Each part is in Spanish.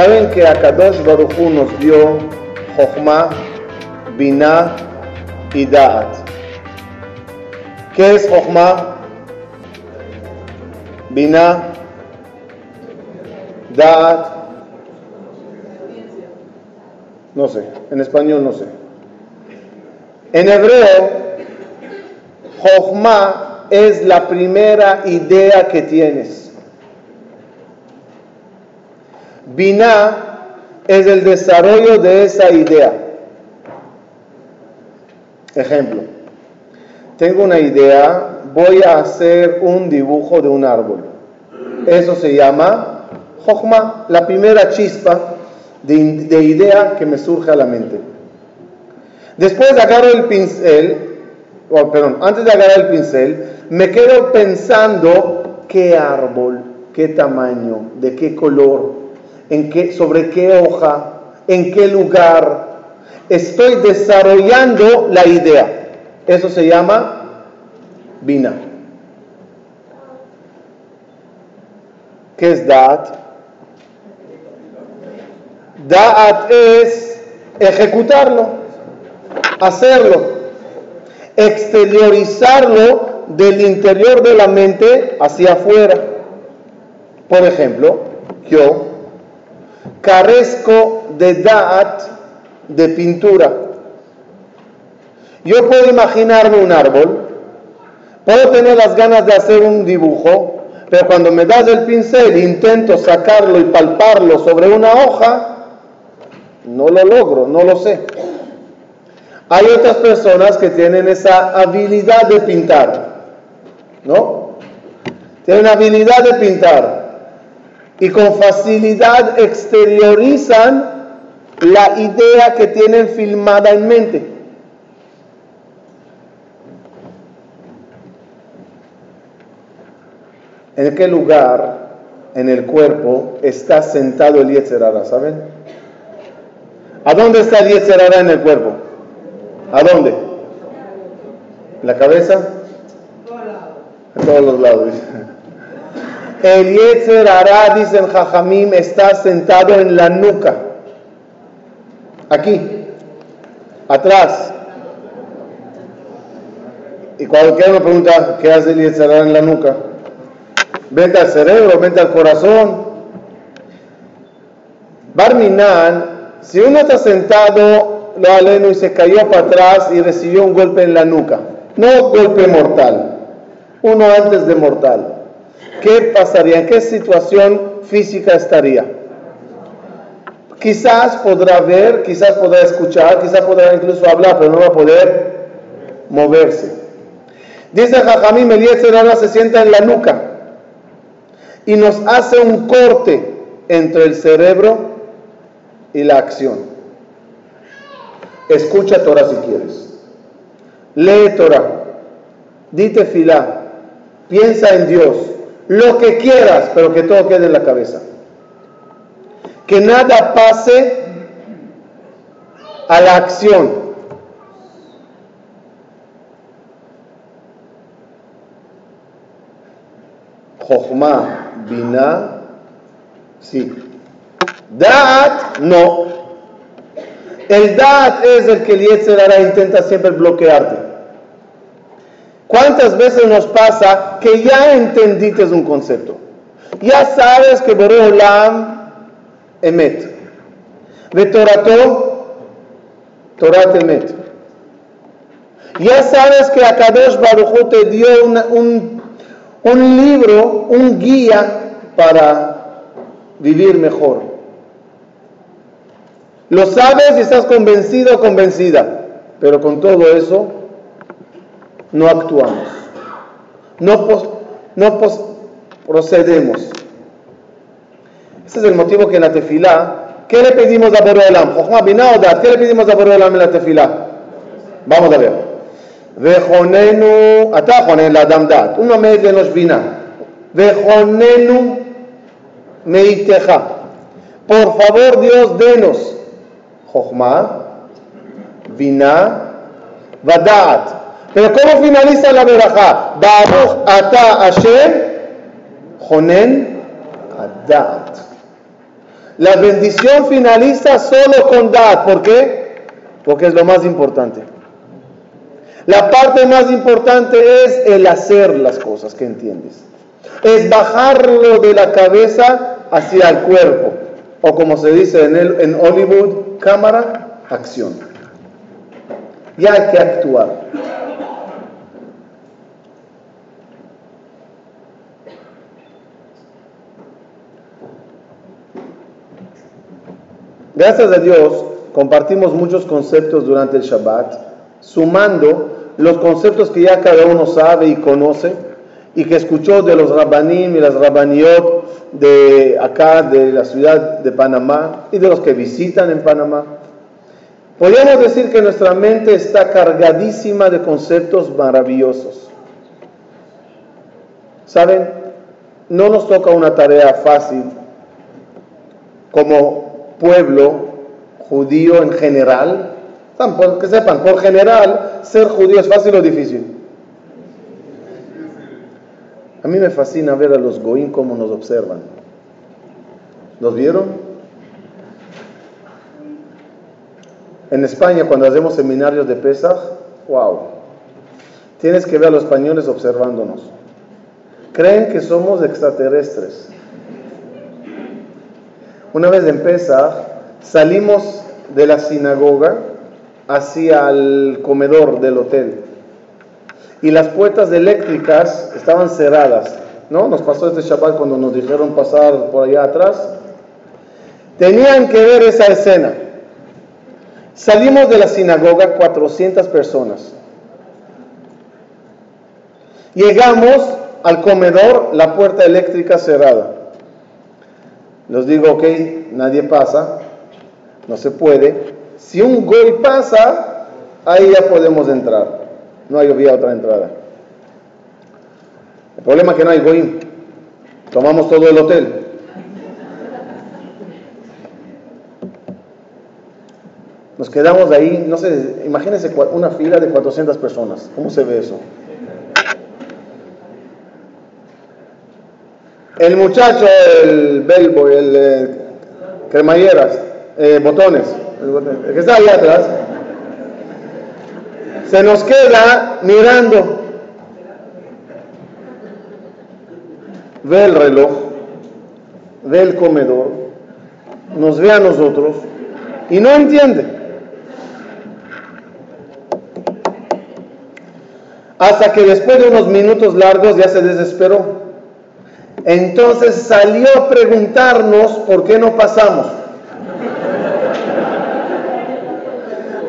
Saben que Akadosh Baruch Hu nos dio Jochma, Binah y Da'at. ¿Qué es Jochma? Binah, Da'at. No sé, en español no sé. En hebreo, Jochma es la primera idea que tienes. Binah es el desarrollo de esa idea. Ejemplo, tengo una idea, voy a hacer un dibujo de un árbol. Eso se llama Jochma, la primera chispa de, de idea que me surge a la mente. Después agarro el pincel, perdón, antes de agarrar el pincel, me quedo pensando qué árbol, qué tamaño, de qué color, en sobre qué hoja, en qué lugar. Estoy desarrollando la idea. Eso se llama Bina. ¿Qué es Da'at? Da'at es ejecutarlo, hacerlo, exteriorizarlo del interior de la mente hacia afuera. Por ejemplo, yo carezco de da'at de pintura. Yo puedo imaginarme un árbol, puedo tener las ganas de hacer un dibujo, pero cuando me das el pincel intento sacarlo y palparlo sobre una hoja, no lo logro, no lo sé. Hay otras personas que tienen esa habilidad de pintar, ¿no? Tienen habilidad de pintar y con facilidad exteriorizan la idea que tienen filmada en mente. ¿En qué lugar en el cuerpo está sentado el Yetzerara? ¿Saben? ¿A dónde está el Yetzerara en el cuerpo? ¿A dónde? ¿En la cabeza? En todos los lados. El Yetzer Hará, dicen Jajamim, está sentado en la nuca. Aquí. Atrás. Y cualquiera me pregunta, ¿qué hace el Yetzer en la nuca? Vente al cerebro, vente al corazón. Barminan, si uno está sentado, lo aleno y se cayó para atrás y recibió un golpe en la nuca. No golpe mortal, uno antes de mortal. ¿Qué pasaría? ¿En qué situación física estaría? Quizás podrá ver, quizás podrá escuchar, quizás podrá incluso hablar, pero no va a poder moverse. Dice Jajamim, Eliezer ahora se sienta en la nuca y nos hace un corte entre el cerebro y la acción. Escucha Torah si quieres. Lee Torah. Dite filá. Piensa en Dios lo que quieras, pero que todo quede en la cabeza. Que nada pase a la acción. Jochma, Bina, sí. Da'at, no. El Da'at es el que el Yetzerara intenta siempre bloquearte. ¿Cuántas veces nos pasa que ya entendiste un concepto? Ya sabes que Boreolam emet. De Torato, Torat emet. Ya sabes que Akadosh Baruch te dio un, un libro, un guía para vivir mejor. Lo sabes y estás convencido o convencida, pero con todo eso no actuamos, no, no procedemos. Ese es el motivo que en la tefilá, ¿qué le pedimos a Boreolam? ¿Qué le pedimos a Boreolam en la tefilá? Vamos a ver. Atajonen la damdat, uno me de nos vina. Vejonenu meiteja. Por favor, Dios, denos. Jochma, vina, vadat. Pero ¿cómo finaliza la verajá? Baruch ata Hashem Jonen Adat. La bendición finaliza solo con Dat. ¿Por qué? Porque es lo más importante. La parte más importante es el hacer las cosas que entiendes. Es bajarlo de la cabeza hacia el cuerpo. O como se dice en, en Hollywood, cámara, acción. Ya hay que actuar. Gracias a Dios compartimos muchos conceptos durante el Shabbat, sumando los conceptos que ya cada uno sabe y conoce y que escuchó de los rabanim y las rabaniot de acá, de la ciudad de Panamá y de los que visitan en Panamá. Podríamos decir que nuestra mente está cargadísima de conceptos maravillosos. ¿Saben? No nos toca una tarea fácil como pueblo judío en general, que sepan, por general, ser judío es fácil o difícil. A mí me fascina ver a los goín cómo nos observan. ¿Los vieron? En España, cuando hacemos seminarios de Pesach, wow, tienes que ver a los españoles observándonos. Creen que somos extraterrestres. Una vez en salimos de la sinagoga hacia el comedor del hotel y las puertas eléctricas estaban cerradas. ¿No? Nos pasó este Shabbat cuando nos dijeron pasar por allá atrás. Tenían que ver esa escena. Salimos de la sinagoga 400 personas. Llegamos al comedor, la puerta eléctrica cerrada. Les digo, ok, nadie pasa, no se puede. Si un goy pasa, ahí ya podemos entrar. No hay había otra entrada. El problema es que no hay goy. Tomamos todo el hotel. Nos quedamos ahí, no sé, imagínense una fila de 400 personas. ¿Cómo se ve eso? El muchacho, el belbo, el cremalleras, eh, botones, el, que está ahí atrás, se nos queda mirando. Ve el reloj, ve el comedor, nos ve a nosotros y no entiende. Hasta que después de unos minutos largos ya se desesperó. Entonces salió a preguntarnos por qué no pasamos.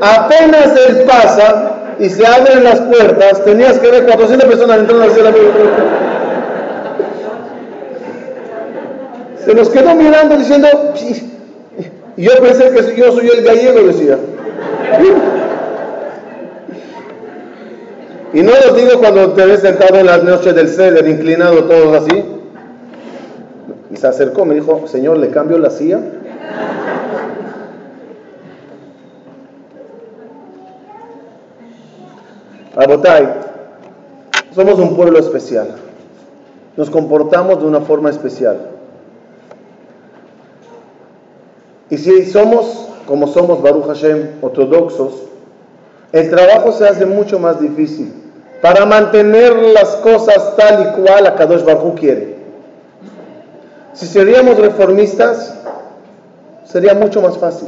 Apenas él pasa y se abren las puertas, tenías que ver 400 personas entrando hacia la Se nos quedó mirando diciendo, y yo pensé que yo soy el gallego, decía. Y no lo digo cuando te ves sentado en las noches del ceder, inclinado todos así. Y se acercó, me dijo, Señor, ¿le cambio la silla? Abotay, somos un pueblo especial. Nos comportamos de una forma especial. Y si somos, como somos Baruch Hashem, ortodoxos, el trabajo se hace mucho más difícil para mantener las cosas tal y cual a Kadosh Baruch quiere. Si seríamos reformistas, sería mucho más fácil.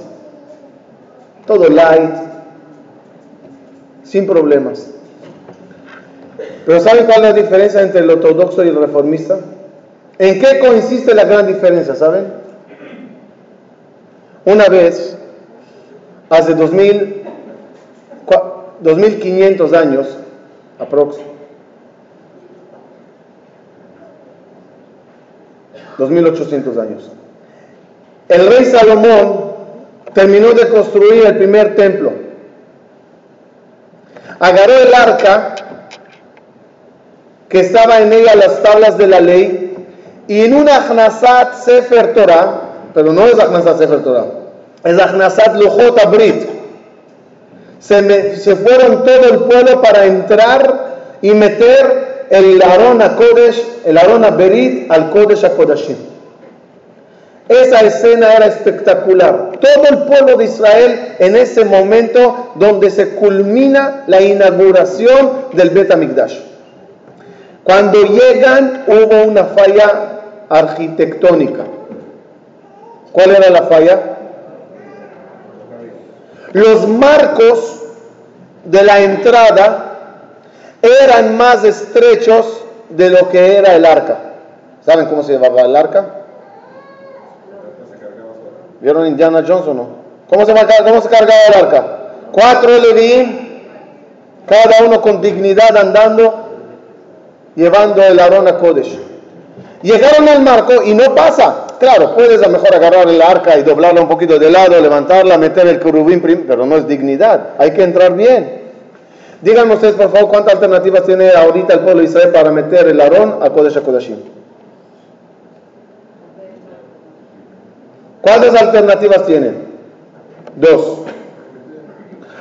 Todo light, sin problemas. Pero ¿saben cuál es la diferencia entre el ortodoxo y el reformista? ¿En qué consiste la gran diferencia? ¿Saben? Una vez, hace 2000, 2500 años, aproximadamente, 2800 años. El rey Salomón terminó de construir el primer templo. Agarró el arca, que estaba en ella las tablas de la ley, y en una Achnasat Sefer Torah, pero no es Achnasat Sefer Torah, es Achnasat Luchot Abrit. Se, se fueron todo el pueblo para entrar y meter el Aarón Kodesh, el Berit al Kodesh a Kodashim. Esa escena era espectacular. Todo el pueblo de Israel en ese momento donde se culmina la inauguración del Bet HaMikdash. Cuando llegan hubo una falla arquitectónica. ¿Cuál era la falla? Los marcos de la entrada eran más estrechos de lo que era el arca. ¿Saben cómo se llevaba el arca? ¿Vieron Indiana Jones o no? ¿Cómo se, cómo se cargaba el arca? Cuatro Levín, cada uno con dignidad andando, llevando el Arona a Kodesh. Llegaron al marco y no pasa. Claro, puedes a lo mejor agarrar el arca y doblarla un poquito de lado, levantarla, meter el querubín, pero no es dignidad. Hay que entrar bien. Díganme ustedes, por favor, cuántas alternativas tiene ahorita el pueblo de Israel para meter el Aarón a Kodesh Kodashim. ¿Cuántas alternativas tienen? Dos.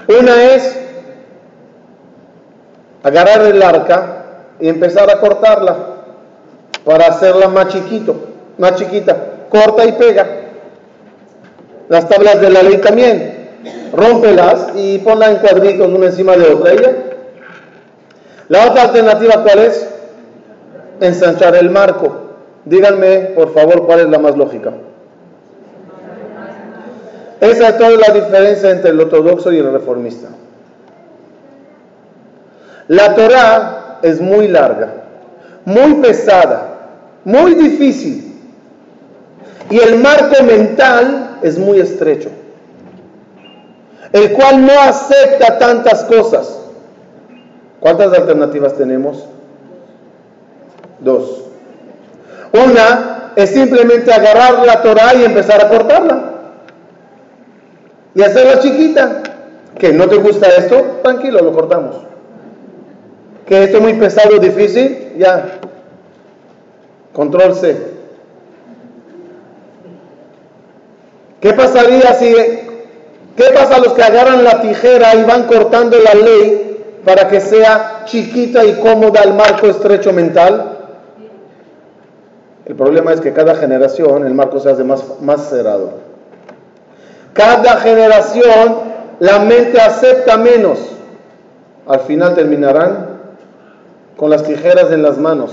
Una es agarrar el arca y empezar a cortarla para hacerla más chiquito, más chiquita. Corta y pega. Las tablas de la ley también rómpelas y ponla en cuadritos una encima de otra. La otra alternativa, ¿cuál es? Ensanchar el marco. Díganme, por favor, cuál es la más lógica. Esa es toda la diferencia entre el ortodoxo y el reformista. La Torah es muy larga, muy pesada, muy difícil. Y el marco mental es muy estrecho el cual no acepta tantas cosas. ¿Cuántas alternativas tenemos? Dos. Una es simplemente agarrar la Torah y empezar a cortarla. Y hacerla chiquita. ¿Que no te gusta esto? Tranquilo, lo cortamos. ¿Que esto es muy pesado, difícil? Ya. Control C. ¿Qué pasaría si ¿Qué pasa a los que agarran la tijera y van cortando la ley para que sea chiquita y cómoda el marco estrecho mental? El problema es que cada generación el marco se hace más, más cerrado. Cada generación la mente acepta menos. Al final terminarán con las tijeras en las manos.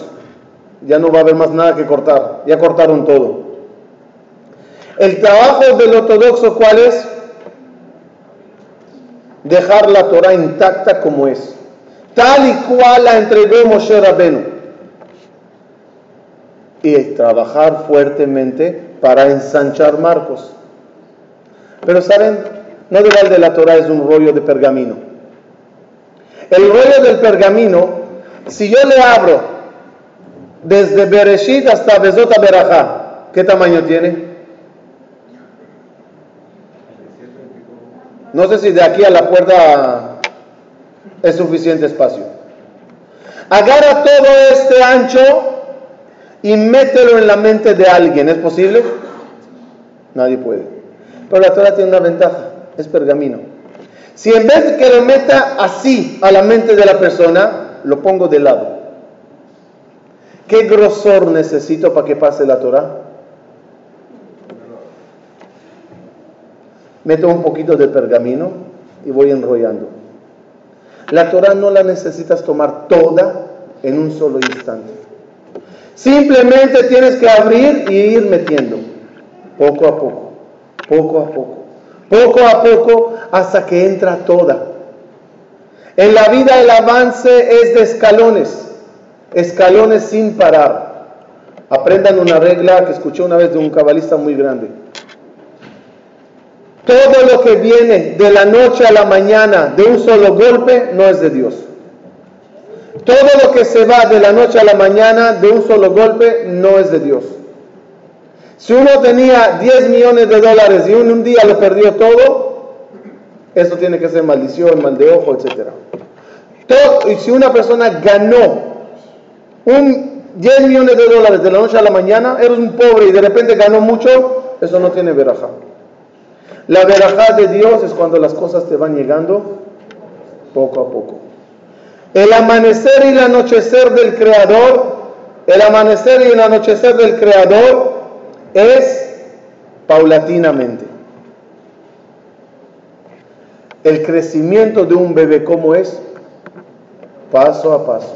Ya no va a haber más nada que cortar. Ya cortaron todo. El trabajo del ortodoxo, ¿cuál es? Dejar la Torah intacta como es, tal y cual la entregó Moshe Rabenu, y trabajar fuertemente para ensanchar marcos. Pero saben, no de la Torah es un rollo de pergamino. El rollo del pergamino, si yo le abro desde Bereshit hasta Bezota Berajá, ¿qué tamaño tiene? No sé si de aquí a la puerta es suficiente espacio. Agarra todo este ancho y mételo en la mente de alguien. ¿Es posible? Nadie puede. Pero la Torah tiene una ventaja, es pergamino. Si en vez de que lo meta así a la mente de la persona, lo pongo de lado. ¿Qué grosor necesito para que pase la Torah? Meto un poquito de pergamino y voy enrollando. La Torah no la necesitas tomar toda en un solo instante. Simplemente tienes que abrir y ir metiendo, poco a poco, poco a poco, poco a poco, hasta que entra toda. En la vida el avance es de escalones, escalones sin parar. Aprendan una regla que escuché una vez de un cabalista muy grande. Todo lo que viene de la noche a la mañana de un solo golpe no es de Dios. Todo lo que se va de la noche a la mañana de un solo golpe no es de Dios. Si uno tenía 10 millones de dólares y un, un día lo perdió todo, eso tiene que ser maldición, mal de ojo, etc. y si una persona ganó un 10 millones de dólares de la noche a la mañana, eres un pobre y de repente ganó mucho, eso no tiene veraja. La verajá de Dios es cuando las cosas te van llegando poco a poco. El amanecer y el anochecer del Creador, el amanecer y el anochecer del Creador es paulatinamente. El crecimiento de un bebé, ¿cómo es? Paso a paso.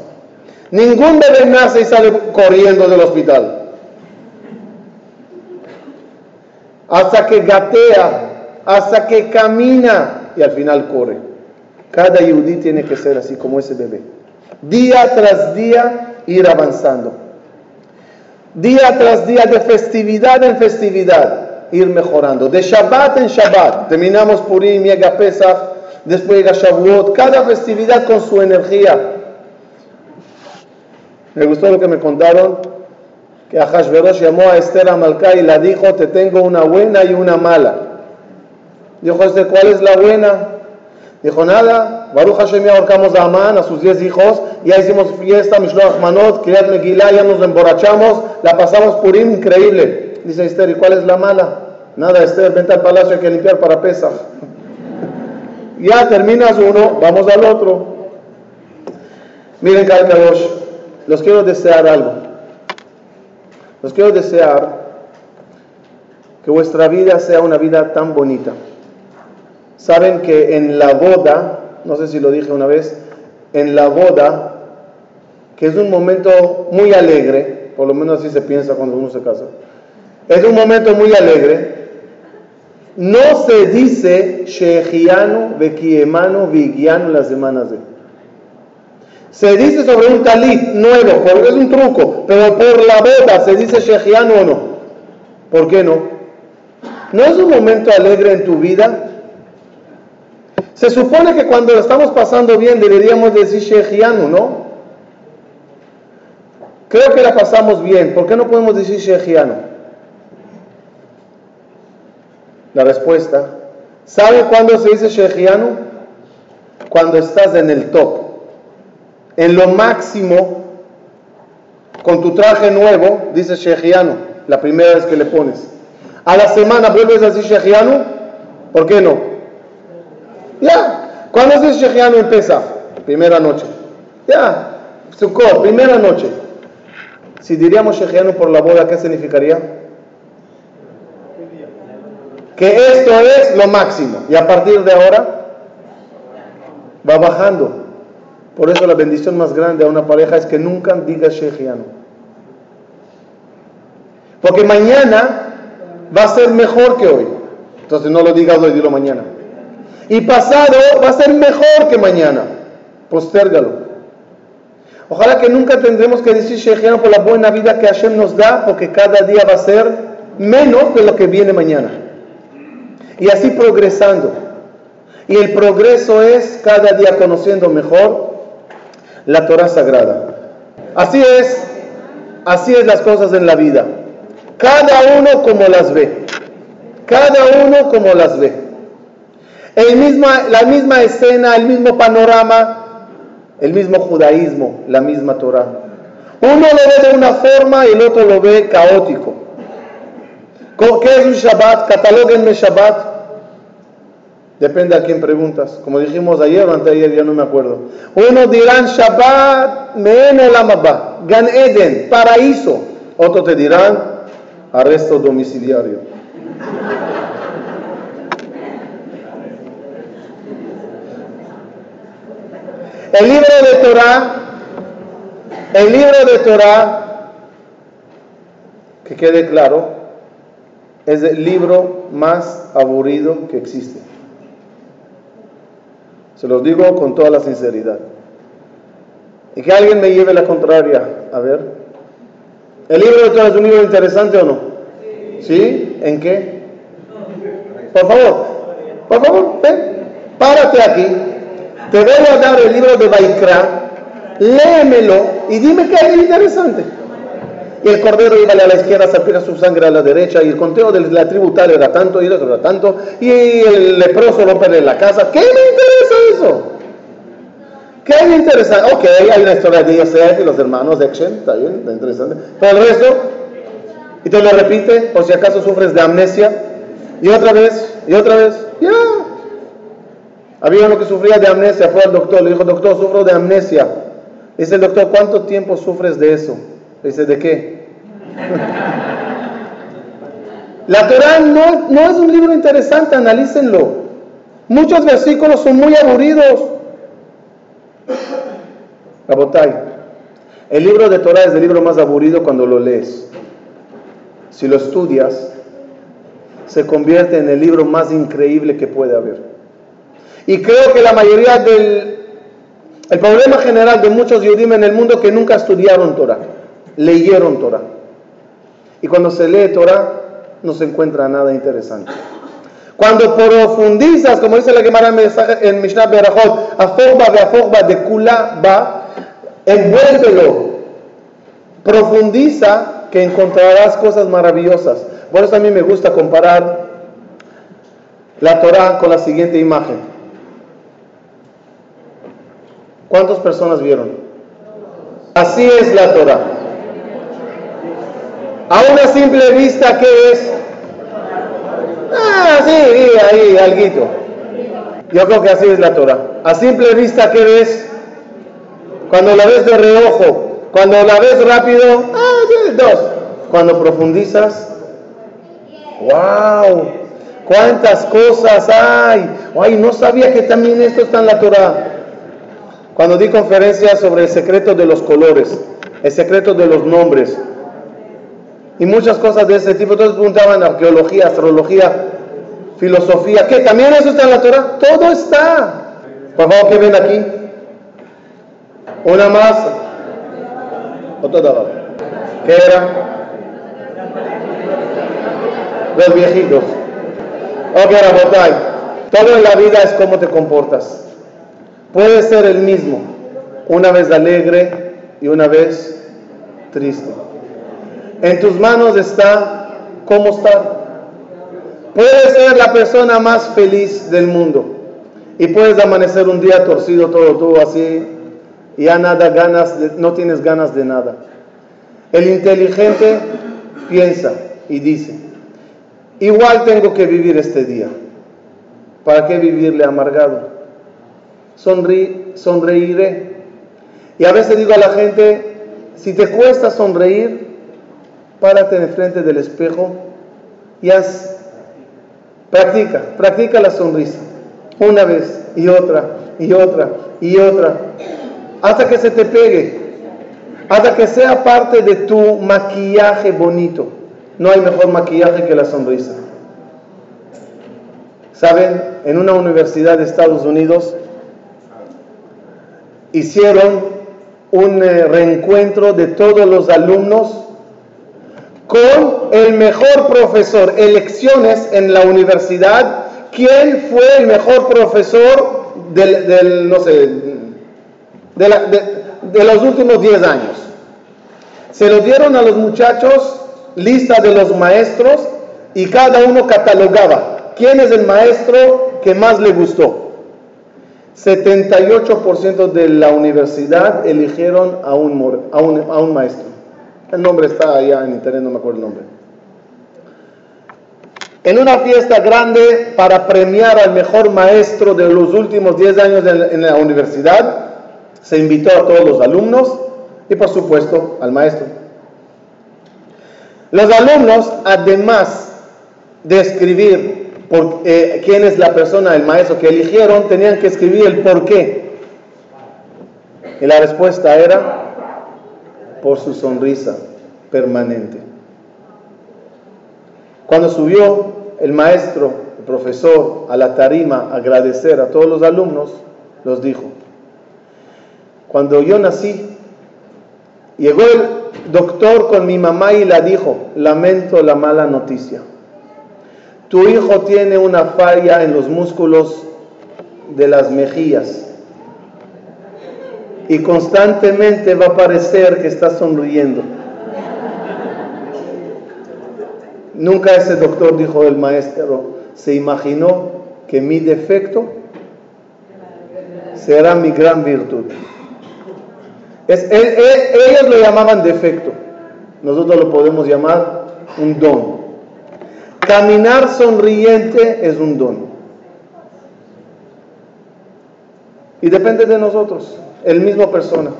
Ningún bebé nace y sale corriendo del hospital. Hasta que gatea, hasta que camina y al final corre. Cada yudí tiene que ser así como ese bebé. Día tras día ir avanzando. Día tras día, de festividad en festividad, ir mejorando. De Shabbat en Shabbat. Terminamos Purim, llega Pesach, después llega Shavuot. Cada festividad con su energía. Me gustó lo que me contaron, que Ahashverosh llamó a Esther Amalcá y la dijo, te tengo una buena y una mala. Dijo, este, ¿cuál es la buena? Dijo, nada, Baruch Hashem ya ahorcamos a Amán, a sus diez hijos, ya hicimos fiesta, Mishloach Manot, Kriyat Megillah, ya nos emborrachamos, la pasamos Purim, increíble. Dice Esther, ¿y cuál es la mala? Nada, Esther, vente al palacio, hay que limpiar para Pesach. ya terminas uno, vamos al otro. Miren, Kalkadosh, los quiero desear algo. Los quiero desear que vuestra vida sea una vida tan bonita. Saben que en la boda, no sé si lo dije una vez, en la boda, que es un momento muy alegre, por lo menos así se piensa cuando uno se casa, es un momento muy alegre, no se dice Shehiano, Bekiemano, Vigiano las semanas de. Se dice sobre un talit nuevo, porque es un truco, pero por la boda se dice Shehiano o no. ¿Por qué no? ¿No es un momento alegre en tu vida? Se supone que cuando lo estamos pasando bien deberíamos decir Shehianu, ¿no? Creo que la pasamos bien. ¿Por qué no podemos decir Shehianu? La respuesta. ¿Sabe cuándo se dice Shehianu? Cuando estás en el top. En lo máximo, con tu traje nuevo, dice Shehianu, la primera vez que le pones. A la semana vuelves a decir Shehianu, ¿por qué no? Ya. ¿Cuándo es Shechianu empieza? Primera noche. Ya. Sukkot, primera noche. Si diríamos Shechianu por la boda, ¿qué significaría? Que esto es lo máximo. Y a partir de ahora va bajando. Por eso la bendición más grande a una pareja es que nunca diga Shechianu. Porque mañana va a ser mejor que hoy. Entonces no lo digas hoy, dilo mañana. Y pasado va a ser mejor que mañana. Postérgalo. Ojalá que nunca tendremos que decir Shechianu por la buena vida que Hashem nos da, porque cada día va a ser menos de lo que viene mañana. Y así progresando. Y el progreso es cada día conociendo mejor la Torah sagrada. Así es, así es las cosas en la vida. Cada uno como las ve. Cada uno como las ve. El misma, la misma escena, el mismo panorama, el mismo judaísmo, la misma Torah. Uno lo ve de una forma y el otro lo ve caótico. ¿Qué es un Shabbat? Catalóguenme Shabbat. Depende a quién preguntas. Como dijimos ayer o anteayer, ya no me acuerdo. Uno dirán Shabbat, Men Olamaba, Gan Eden, paraíso. Otros te dirán arresto domiciliario. El libro de Torah, el libro de Torah, que quede claro, es el libro más aburrido que existe. Se los digo con toda la sinceridad. Y que alguien me lleve la contraria. A ver. ¿El libro de Torah es un libro interesante o no? ¿Sí? ¿En qué? Por favor, por favor, ven, párate aquí. Te voy a dar el libro de Baikra, léemelo y dime qué hay interesante. Y el cordero iba a la izquierda, salpica su sangre a la derecha, y el conteo de la tribu tal era tanto, y el otro era tanto, y el leproso rompe en la casa. ¿Qué me interesa eso? ¿Qué me interesa? Ok, hay una historia de Yosef y los hermanos de Action, está bien, está interesante. Pero el resto, y te lo repite, por si acaso sufres de amnesia, y otra vez, y otra vez, ya. Había uno que sufría de amnesia, fue al doctor, le dijo, doctor, sufro de amnesia. Dice el doctor, ¿cuánto tiempo sufres de eso? Dice, ¿de qué? La Torah no, no es un libro interesante, analícenlo. Muchos versículos son muy aburridos. Rabotay, el libro de Torah es el libro más aburrido cuando lo lees. Si lo estudias, se convierte en el libro más increíble que puede haber. Y creo que la mayoría del el problema general de muchos judíos en el mundo que nunca estudiaron Torah, leyeron Torah. Y cuando se lee Torah, no se encuentra nada interesante. Cuando profundizas, como dice la Gemara en Mishnah Berachot, aforba de aforba de kula va, envuélvelo, profundiza que encontrarás cosas maravillosas. Por eso a mí me gusta comparar la Torah con la siguiente imagen. ¿Cuántas personas vieron? Así es la Torah. A una simple vista, ¿qué es? Ah, sí, ahí, alguito. Yo creo que así es la Torah. A simple vista, ¿qué ves? Cuando la ves de reojo, cuando la ves rápido, ah, sí, dos. Cuando profundizas, wow, cuántas cosas hay. Ay, no sabía que también esto está en la Torah. Cuando di conferencias sobre el secreto de los colores, el secreto de los nombres, y muchas cosas de ese tipo. Todos preguntaban arqueología, astrología, filosofía, ¿qué? ¿También eso está en la Torah? Todo está. Por favor, ¿qué ven aquí? Una más. Otra ¿Qué era? Los viejitos. Ok, Rabotay. Todo en la vida es cómo te comportas. Puede ser el mismo. Una vez alegre y una vez triste. En tus manos está cómo estar. Puedes ser la persona más feliz del mundo y puedes amanecer un día torcido todo tú así ya nada ganas, no tienes ganas de nada. El inteligente piensa y dice, igual tengo que vivir este día. ¿Para qué vivirle amargado? Sonreiré. Y a veces digo a la gente, si te cuesta sonreír, párate en frente del espejo y haz, practica, practica la sonrisa, una vez y otra y otra y otra, hasta que se te pegue, hasta que sea parte de tu maquillaje bonito. No hay mejor maquillaje que la sonrisa. Saben, en una universidad de Estados Unidos hicieron un eh, reencuentro de todos los alumnos con el mejor profesor, elecciones en la universidad, quién fue el mejor profesor sé, de, los últimos 10 años. Se lo dieron a los muchachos, lista de los maestros, y cada uno catalogaba quién es el maestro que más le gustó. 78% de la universidad eligieron a un, maestro. El nombre está allá en internet, no me acuerdo el nombre. En una fiesta grande para premiar al mejor maestro de los últimos 10 años en la universidad, se invitó a todos los alumnos y por supuesto al maestro. Los alumnos, además de escribir por, eh, quién es la persona, el maestro que eligieron, tenían que escribir el por qué. Y la respuesta era por su sonrisa permanente. Cuando subió el maestro, el profesor, a la tarima a agradecer a todos los alumnos, los dijo, cuando yo nací, llegó el doctor con mi mamá y la dijo, lamento la mala noticia. Tu hijo tiene una falla en los músculos de las mejillas y constantemente va a parecer que está sonriendo. Nunca ese doctor, dijo el maestro, se imaginó que mi defecto será mi gran virtud. Es, ellos lo llamaban defecto, nosotros lo podemos llamar un don. Caminar sonriente es un don. Y depende de nosotros, el mismo persona.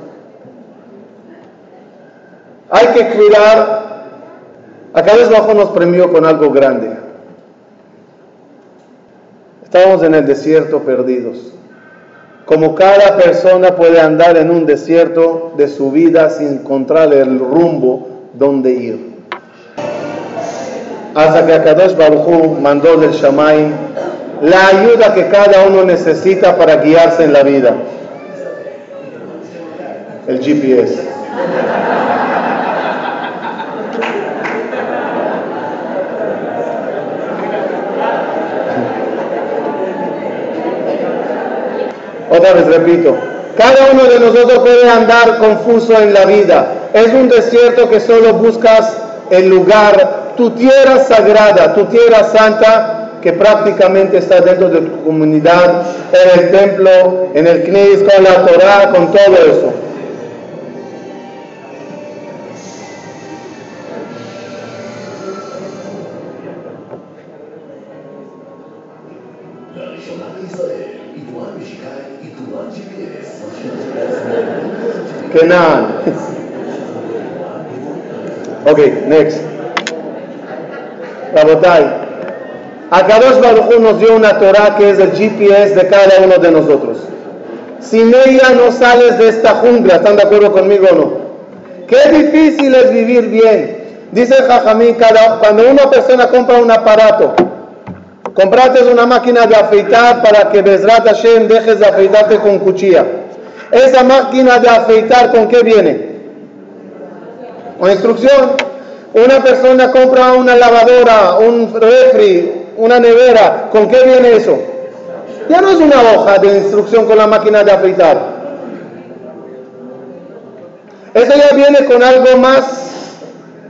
Hay que cuidar. Acá vez bajo nos premió con algo grande. Estamos en el desierto perdidos. Como cada persona puede andar en un desierto de su vida sin encontrar el rumbo donde ir. Hasta que Akadosh Baruj mandó del Shamay la ayuda que cada uno necesita para guiarse en la vida. El GPS. Otra vez repito, cada uno de nosotros puede andar confuso en la vida. Es un desierto que solo buscas el lugar, tu tierra sagrada, tu tierra santa, que prácticamente está dentro de tu comunidad, en el templo, en el CNIS, con la Torah, con todo eso. Kenan. ok, next. Rabotai. Akadosh Baruj nos dio una Torah que es el GPS de cada uno de nosotros. Sin ella no sales de esta jungla, ¿están de acuerdo conmigo o no? Qué difícil es vivir bien. Dice Jajamín, cuando una persona compra un aparato, compraste una máquina de afeitar para que Bezrat Hashem dejes de afeitarte con cuchilla. Esa máquina de afeitar, ¿con qué viene? Con instrucción. Una persona compra una lavadora, un refri, una nevera, ¿con qué viene eso? Ya no es una hoja de instrucción con la máquina de afeitar. Eso ya viene con algo más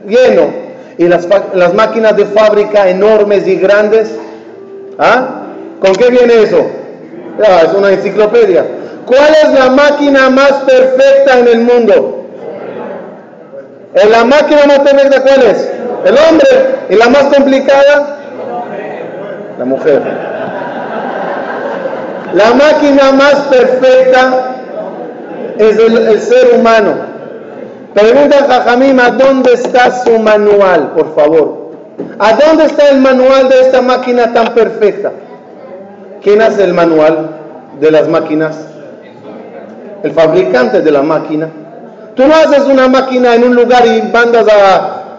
lleno. Y las, las máquinas de fábrica enormes y grandes, ¿ah? ¿Con qué viene eso? Ya, es una enciclopedia. ¿Cuál es la máquina más perfecta en el mundo? ¿La máquina más perfecta cuál es? El hombre. ¿Y la más complicada? la mujer. La máquina más perfecta es el, ser humano. Pregunta a Jajamim, ¿a dónde está su manual, por favor? ¿A dónde está el manual de esta máquina tan perfecta? ¿Quién hace el manual de las máquinas? El fabricante de la máquina. Tú no haces una máquina en un lugar y mandas a,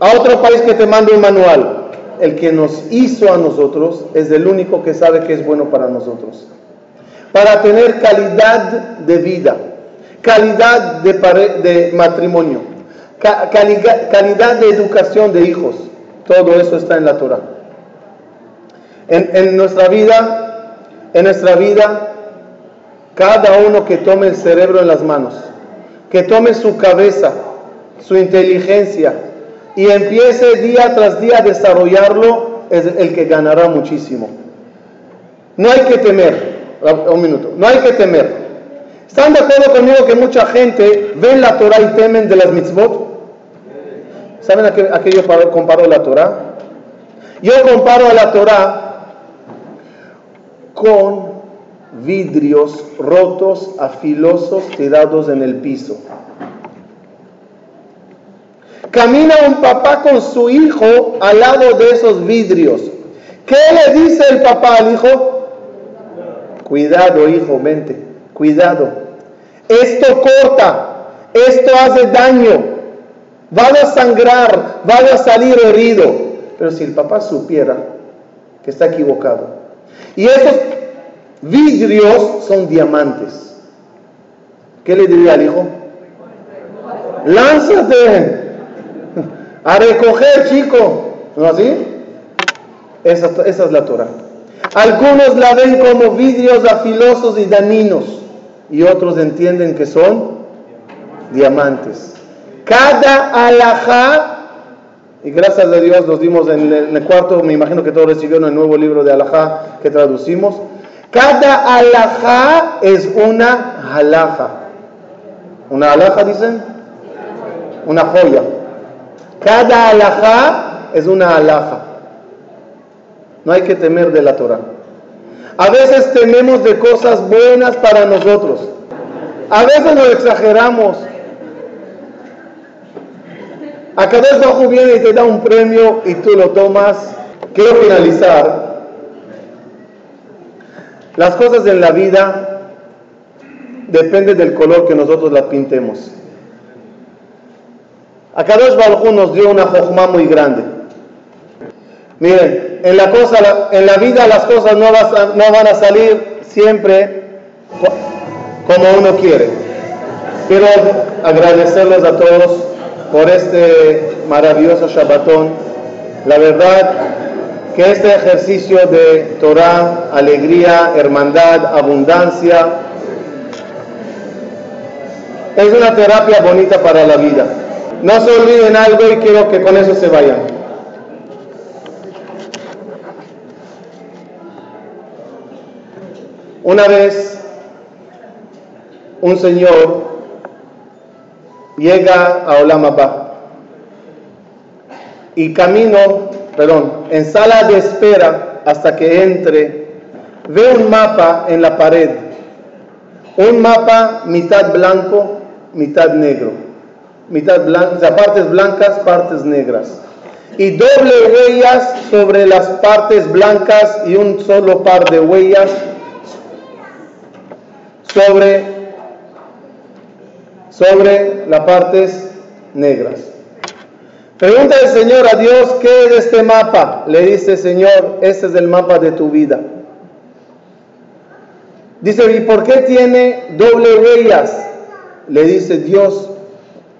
a otro país que te mande un manual el que nos hizo a nosotros es el único que sabe que es bueno para nosotros. Para tener calidad de vida, calidad de, de matrimonio, calidad de educación de hijos, todo eso está en la Torah. En, en nuestra vida, en nuestra vida, cada uno que tome el cerebro en las manos, que tome su cabeza, su inteligencia, y empiece día tras día a desarrollarlo, es el que ganará muchísimo. No hay que temer, un minuto, no hay que temer. ¿Están de acuerdo conmigo que mucha gente ve la Torah y temen de las mitzvot? ¿Saben a qué, yo comparo la Torah? Yo comparo a la Torah con vidrios rotos, afilosos, tirados en el piso. Camina un papá con su hijo al lado de esos vidrios. ¿Qué le dice el papá al hijo? Cuidado, hijo, vente, cuidado. Esto corta, esto hace daño, va a sangrar, va a salir herido. Pero si el papá supiera que está equivocado, y esos vidrios son diamantes, ¿qué le diría al hijo? Lánzate, a recoger, chico. ¿No así? Esa, esa es la Torah. Algunos la ven como vidrios afilosos y dañinos y otros entienden que son diamantes. Cada alajá, y gracias a Dios los dimos en el, cuarto, me imagino que todos recibieron el nuevo libro de alajá que traducimos. Cada alajá es una halaja. ¿Una alhaja dicen? Una joya. Cada alajá es una alhaja. No hay que temer de la Torah. A veces tememos de cosas buenas para nosotros. A veces lo exageramos. A cada vez viene y te da un premio y tú lo tomas. Quiero finalizar. Las cosas en la vida dependen del color que nosotros las pintemos. A Kadosh Baruj nos dio una jojma muy grande. Miren, en la, cosa, en la vida las cosas no, no van a salir siempre como uno quiere. Quiero agradecerles a todos por este maravilloso Shabbatón. La verdad que este ejercicio de Torah, alegría, hermandad, abundancia, es una terapia bonita para la vida. No se olviden algo y quiero que con eso se vayan. Una vez un señor llega a Olamabá y camino, perdón, en sala de espera hasta que entre, ve un mapa en la pared, un mapa mitad blanco, mitad negro mitad blanca, partes blancas, partes negras. Y doble huellas sobre las partes blancas y un solo par de huellas sobre, sobre las partes negras. Pregunta el Señor a Dios, ¿qué es este mapa? Le dice, Señor, este es el mapa de tu vida. Dice, ¿y por qué tiene doble huellas? Le dice Dios,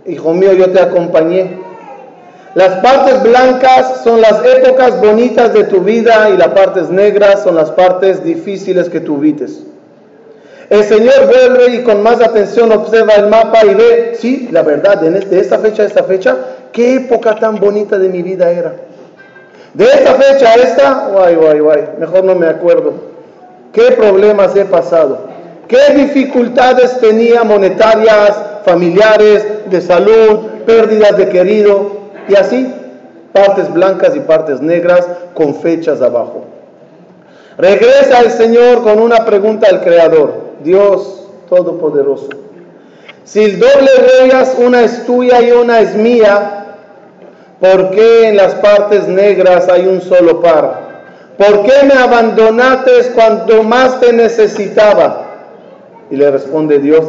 Hijo mío, yo te acompañé. Las partes blancas son las épocas bonitas de tu vida y las partes negras son las partes difíciles que vives. El Señor vuelve y con más atención observa el mapa y ve, sí, la verdad, de esta fecha a esta fecha, qué época tan bonita de mi vida era. De esta fecha a esta, guay, guay, guay, mejor no me acuerdo. ¿Qué problemas he pasado? ¿Qué dificultades tenía monetarias, familiares, de salud, pérdidas de querido y así, partes blancas y partes negras con fechas abajo. Regresa el Señor con una pregunta al Creador, Dios Todopoderoso. Si el doble huellas, una es tuya y una es mía, ¿por qué en las partes negras hay un solo par? ¿Por qué me abandonaste cuando más te necesitaba? Y le responde Dios,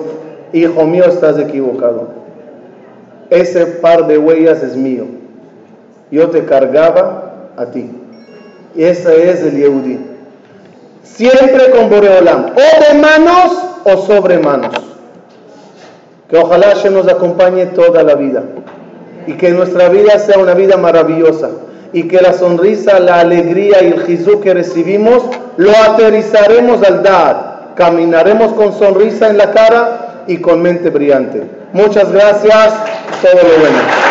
hijo mío, estás equivocado. Ese par de huellas es mío. Yo te cargaba a ti. Y ese es el Yehudi. Siempre con Boreolam. O de manos o sobre manos. Que ojalá se nos acompañe toda la vida. Y que nuestra vida sea una vida maravillosa. Y que la sonrisa, la alegría y el Jesús que recibimos lo aterrizaremos al Dad. Caminaremos con sonrisa en la cara y con mente brillante. Muchas gracias, todo lo bueno.